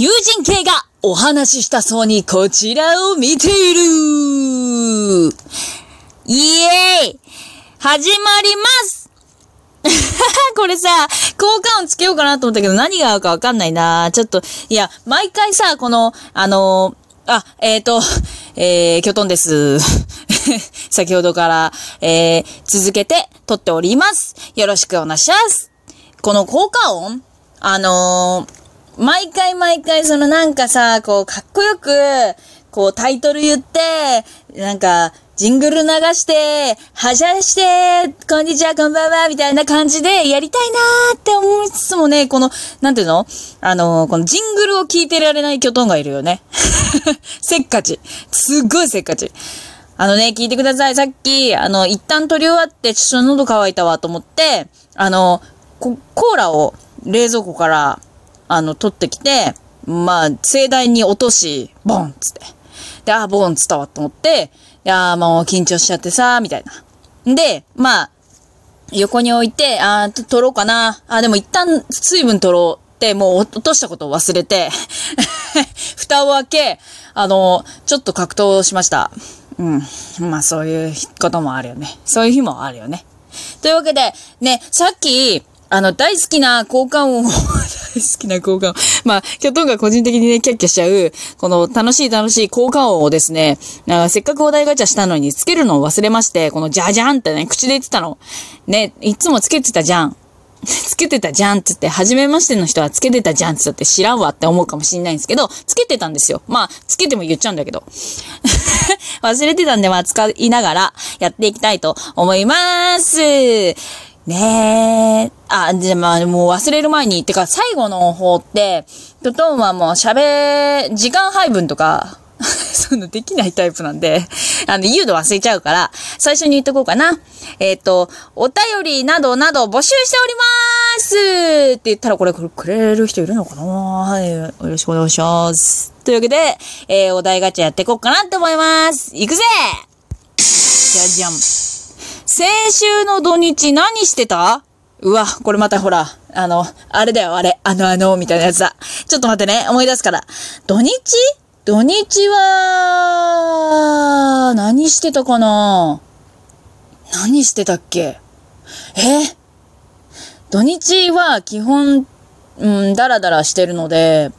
友人系がお話ししたそうにこちらを見ているイエーイ始まります これさ、効果音つけようかなと思ったけど何が合うかわかんないなちょっと、いや、毎回さ、この、あのー、あ、えっ、ー、と、えー、キョトンです。先ほどから、えー、続けて撮っております。よろしくお願いします。この効果音あのー、毎回毎回そのなんかさ、こう、かっこよく、こう、タイトル言って、なんか、ジングル流して、はしゃして、こんにちは、こんばんは、みたいな感じでやりたいなーって思いつつもね、この、なんていうの？あのー、このジングルを聞いてられないキョトンがいるよね。せっかち。すっごいせっかち。あのね、聞いてください。さっき、あの、一旦撮り終わって、ちょっと喉乾いたわと思って、あの、コーラを冷蔵庫からあの、取ってきて、まあ、盛大に落とし、ボンつって。で、あ、ボンつったわと思って、いやもう緊張しちゃってさ、みたいな。で、まあ、横に置いて、あ取ろうかな。あ、でも一旦水分取ろうって、もう落としたことを忘れて 蓋を開け、あの、ちょっと格闘しました。うん。まあそういうこともあるよね。そういう日もあるよね。というわけで、ね、さっき、あの、大好きな交換音を 大好きな交換音。まあ、キョトンが個人的にね、キャッキャしちゃう、この楽しい楽しい交換音をですね、せっかくお題ガチャしたのにつけるのを忘れまして、このジャジャンってね、口で言ってたの。ね、いつもつけてたじゃん。つけてたじゃんって言って、初めましての人はつけてたじゃんって言って知らんわって思うかもしんないんですけど、つけてたんですよ。まあ、つけても言っちゃうんだけど。忘れてたんで、まあ、使いながらやっていきたいと思います。ねえ。あ、じゃ、まあ、もう忘れる前に、ってか、最後の方って、トトンはもう喋、時間配分とか、そういうのできないタイプなんで、あの、言うの忘れちゃうから、最初に言っとこうかな。えっ、ー、と、お便りなどなど募集しておりますって言ったらこれ、これくれる人いるのかな？はい。よろしくお願いします。というわけで、えー、お題ガチャやっていこうかなと思います。いくぜじゃじゃん。先週の土日何してた？うわ、これまたほら、あの、あれだよ、あれ、あのあの、みたいなやつだ。ちょっと待ってね、思い出すから。土日？土日は、何してたかな？何してたっけ？え？土日は基本、うん、ダラダラしてるので、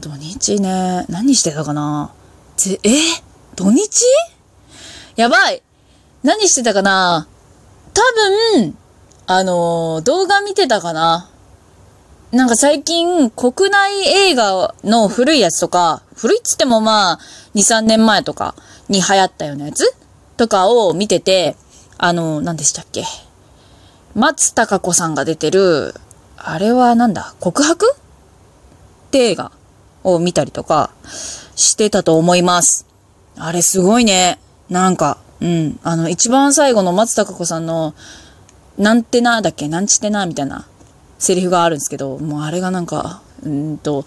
土日ね、何してたかな？ぜ、え？土日？やばい。何してたかな？多分、あのー、動画見てたかな？なんか最近、国内映画の古いやつとか、古いっつってもまあ、2、3年前とかに流行ったようなやつ？とかを見てて、あのー、何でしたっけ？松たか子さんが出てる、あれはなんだ？告白？って映画を見たりとかしてたと思います。あれすごいね。なんか、うん。あの、一番最後の松たか子さんの、なんてなだっけなんちてなみたいなセリフがあるんですけど、もうあれがなんか、うんと、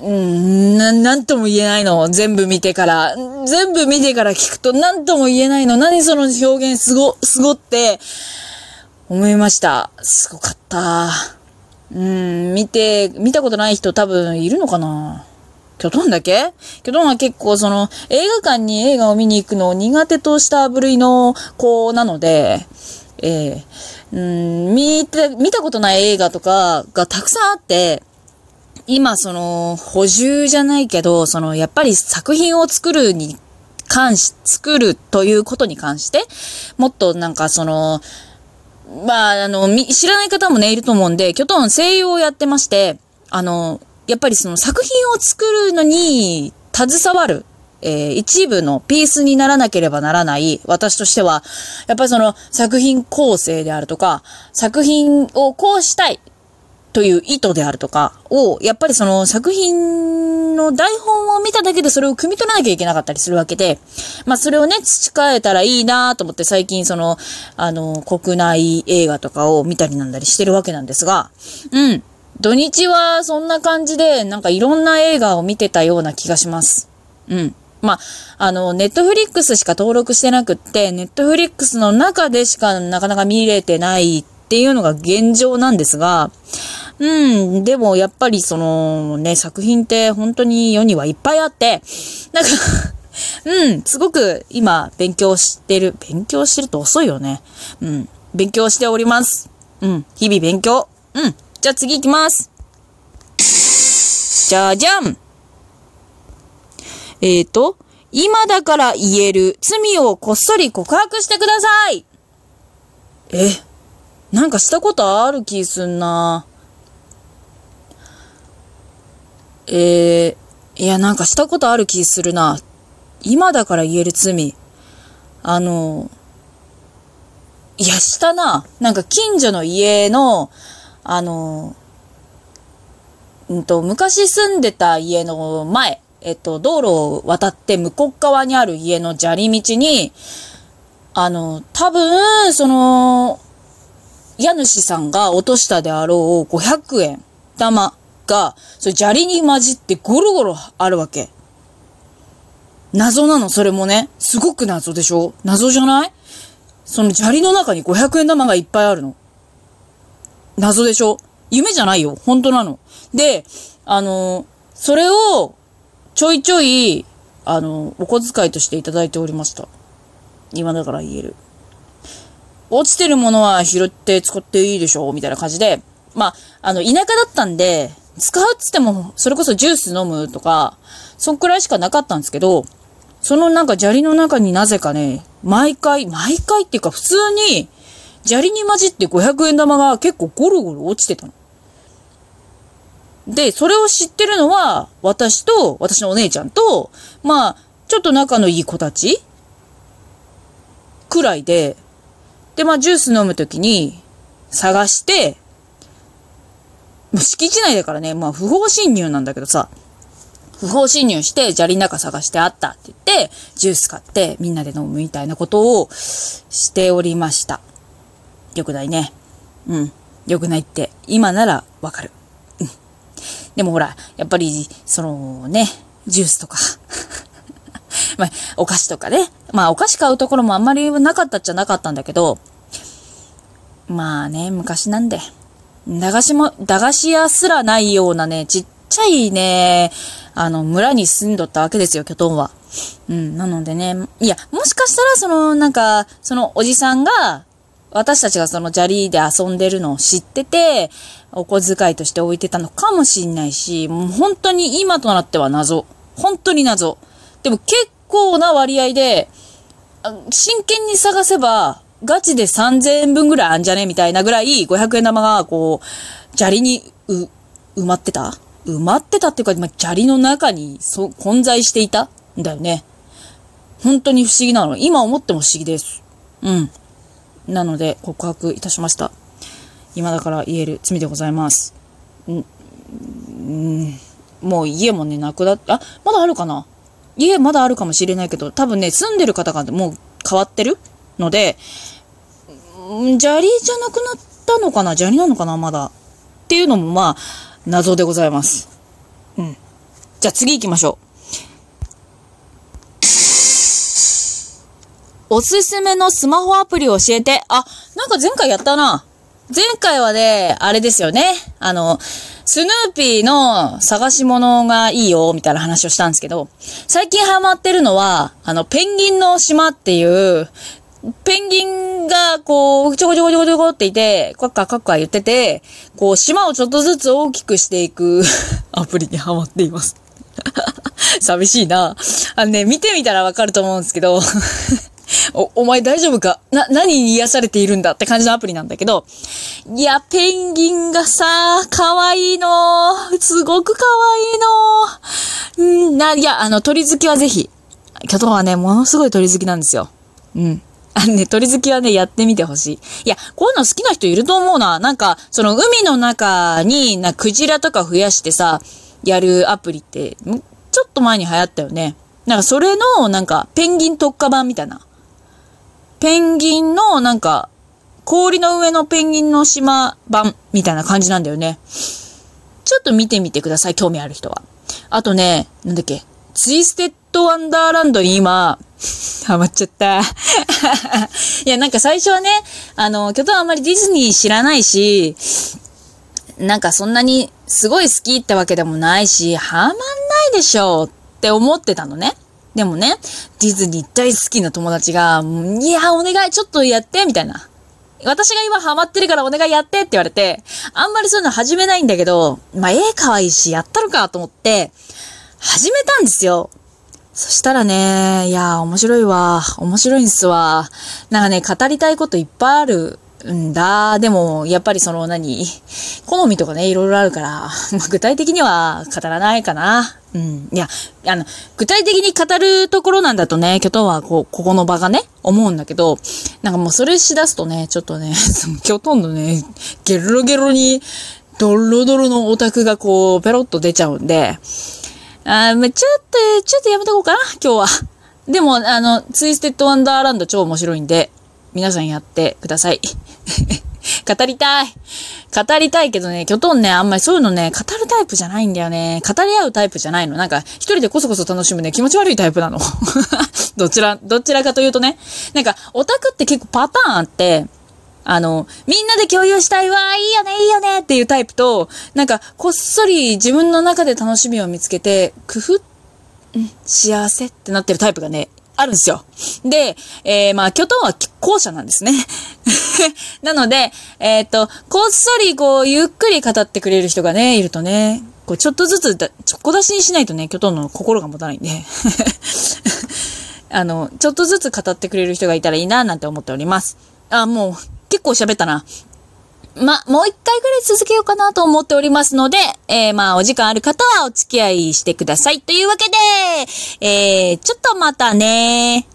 うん、な、なんとも言えないの。全部見てから。全部見てから聞くとなんとも言えないの。何その表現すご、すごって、思いました。すごかった。うん、見て、見たことない人多分いるのかなキョトンだけ？キョトンは結構その映画館に映画を見に行くのを苦手とした部類の子なので、えー、うん、見て、見たことない映画とかがたくさんあって、今その補充じゃないけど、そのやっぱり作品を作るに関し、作るということに関して、もっとなんかその、まあ、あの、知らない方もね、いると思うんで、キョトン声優をやってまして、あの、やっぱりその作品を作るのに携わる、えー、一部のピースにならなければならない私としては、やっぱりその作品構成であるとか、作品をこうしたいという意図であるとかを、やっぱりその作品の台本を見ただけでそれを汲み取らなきゃいけなかったりするわけで、まあそれをね、培えたらいいなと思って最近その、あの、国内映画とかを見たりなんだりしてるわけなんですが、うん。土日はそんな感じで、なんかいろんな映画を見てたような気がします。うん。まあ、あの、ネットフリックスしか登録してなくって、ネットフリックスの中でしかなかなか見れてないっていうのが現状なんですが、うん、でもやっぱりそのね、作品って本当に世にはいっぱいあって、なんか うん、すごく今勉強してる。勉強してると遅いよね。うん、勉強しております。うん、日々勉強。うん、じゃあ次行きます。じゃじゃんえーと、今だから言える罪をこっそり告白してくださいえ、なんかしたことある気すんな。えー、いや、なんかしたことある気するな。今だから言える罪。あの、いや、したな。なんか近所の家の、あの、うんと、昔住んでた家の前、えっと、道路を渡って向こう側にある家の砂利道に、あの、多分、その、家主さんが落としたであろう500円玉が、それ砂利に混じってゴロゴロあるわけ。謎なの、それもね。すごく謎でしょ？謎じゃない？その砂利の中に500円玉がいっぱいあるの。謎でしょ？夢じゃないよ。本当なの。で、あの、それを、ちょいちょい、あの、お小遣いとしていただいておりました。今だから言える。落ちてるものは拾って使っていいでしょうみたいな感じで、まあ、あの、田舎だったんで、使うっつっても、それこそジュース飲むとか、そんくらいしかなかったんですけど、そのなんか砂利の中になぜかね、毎回、毎回っていうか普通に、砂利に混じって500円玉が結構ゴロゴロ落ちてたの。で、それを知ってるのは、私と、私のお姉ちゃんと、まあ、ちょっと仲のいい子たちくらいで、で、まあ、ジュース飲むときに、探して、敷地内だからね、まあ、不法侵入なんだけどさ、不法侵入して砂利の中探してあったって言って、ジュース買ってみんなで飲むみたいなことをしておりました。よくないね。うん。よくないって、今ならわかる。でもほら、やっぱり、そのね、ジュースとか まあ、お菓子とかね。まあ、お菓子買うところもあんまりなかったっちゃなかったんだけど、まあね、昔なんで。駄菓子も、駄菓子屋すらないようなね、ちっちゃいね、あの、村に住んどったわけですよ、キョトンは。うん、なのでね、いや、もしかしたら、その、なんか、そのおじさんが、私たちがその砂利で遊んでるのを知ってて、お小遣いとして置いてたのかもしんないし、もう本当に今となっては謎。本当に謎。でも結構な割合で、真剣に探せば、ガチで3000円分ぐらいあんじゃねみたいなぐらい500円玉が、こう、砂利に、う、埋まってた？埋まってたっていうか、ま、砂利の中にそ混在していた？んだよね。本当に不思議なの。今思っても不思議です。うん。なので、告白いたしました。今だから言える罪でございます。ん、んもう家もね、なくなって、あ、まだあるかな？家まだあるかもしれないけど、多分ね、住んでる方がもう変わってるので、砂利じゃなくなったのかな？砂利なのかな？まだ。っていうのもまあ、謎でございます。うん。じゃあ次行きましょう。おすすめのスマホアプリを教えて。あ、なんか前回やったな。前回はね、あれですよね。あの、スヌーピーの探し物がいいよ、みたいな話をしたんですけど、最近ハマってるのは、あの、ペンギンの島っていう、ペンギンが、こう、ちょこちょこちょこちょこっていて、カッカカッカ言ってて、こう、島をちょっとずつ大きくしていく アプリにハマっています 寂しいな。あのね、見てみたらわかると思うんですけどお、お前大丈夫か？な、何に癒されているんだって感じのアプリなんだけど、いや、ペンギンがさ、可愛いの。すごく可愛いの。んな、いや、あの、鳥好きはぜひ。巨頭はね、ものすごい鳥好きなんですよ。うん。あのね、鳥好きはね、やってみてほしい。いや、こういうの好きな人いると思うな。なんか、その海の中に、な、クジラとか増やしてさ、やるアプリって、ちょっと前に流行ったよね。なんかそれの、なんか、ペンギン特化版みたいな。ペンギンの、なんか、氷の上のペンギンの島版みたいな感じなんだよね。ちょっと見てみてください、興味ある人は。あとね、なんだっけ、ツイステッドワンダーランドに今、ハマっちゃった。いや、なんか最初はね、あの、京都はあんまりディズニー知らないし、なんかそんなにすごい好きってわけでもないし、ハマんないでしょって思ってたのね。でもね、ディズニー大好きな友達が、いや、お願い、ちょっとやって、みたいな。私が今ハマってるからお願いやってって言われて、あんまりそういうの始めないんだけど、まあ、絵可愛いし、やったのかと思って、始めたんですよ。そしたらね、いや、面白いわ。面白いんすわ。なんかね、語りたいこといっぱいあるんだ。でも、やっぱりその何、好みとかね、いろいろあるから、ま、具体的には語らないかな。うん。いや、あの、具体的に語るところなんだとね、キョトンはこう、ここの場がね、思うんだけど、なんかもうそれしだすとね、ちょっとね、キョトンのね、ゲロゲロに、ドロドロのオタクがこう、ペロッと出ちゃうんで、あまあ、ちょっと、ちょっとやめとこうかな、今日は。でも、あの、ツイステッドワンダーランド超面白いんで、皆さんやってください。語りたい。語りたいけどね、キョトンね、あんまりそういうのね、語るタイプじゃないんだよね。語り合うタイプじゃないの。なんか、一人でこそこそ楽しむね、気持ち悪いタイプなの。どちら、どちらかというとね。なんか、オタクって結構パターンあって、あの、みんなで共有したいわ、いいよね、いいよねっていうタイプと、なんか、こっそり自分の中で楽しみを見つけて、工夫、うん、幸せってなってるタイプがね、あるんですよ。で、えー、まあ、巨頭は後者なんですね。なので、えっ、と、こっそりこう、ゆっくり語ってくれる人がね、いるとね、こう、ちょっとずつだ、ちょこ出しにしないとね、巨頭の心が持たないんで。あの、ちょっとずつ語ってくれる人がいたらいいな、なんて思っております。あ、もう、結構喋ったな。ま、もう一回ぐらい続けようかなと思っておりますので、えー、まあ、お時間ある方はお付き合いしてください。というわけで、えー、ちょっとまたね。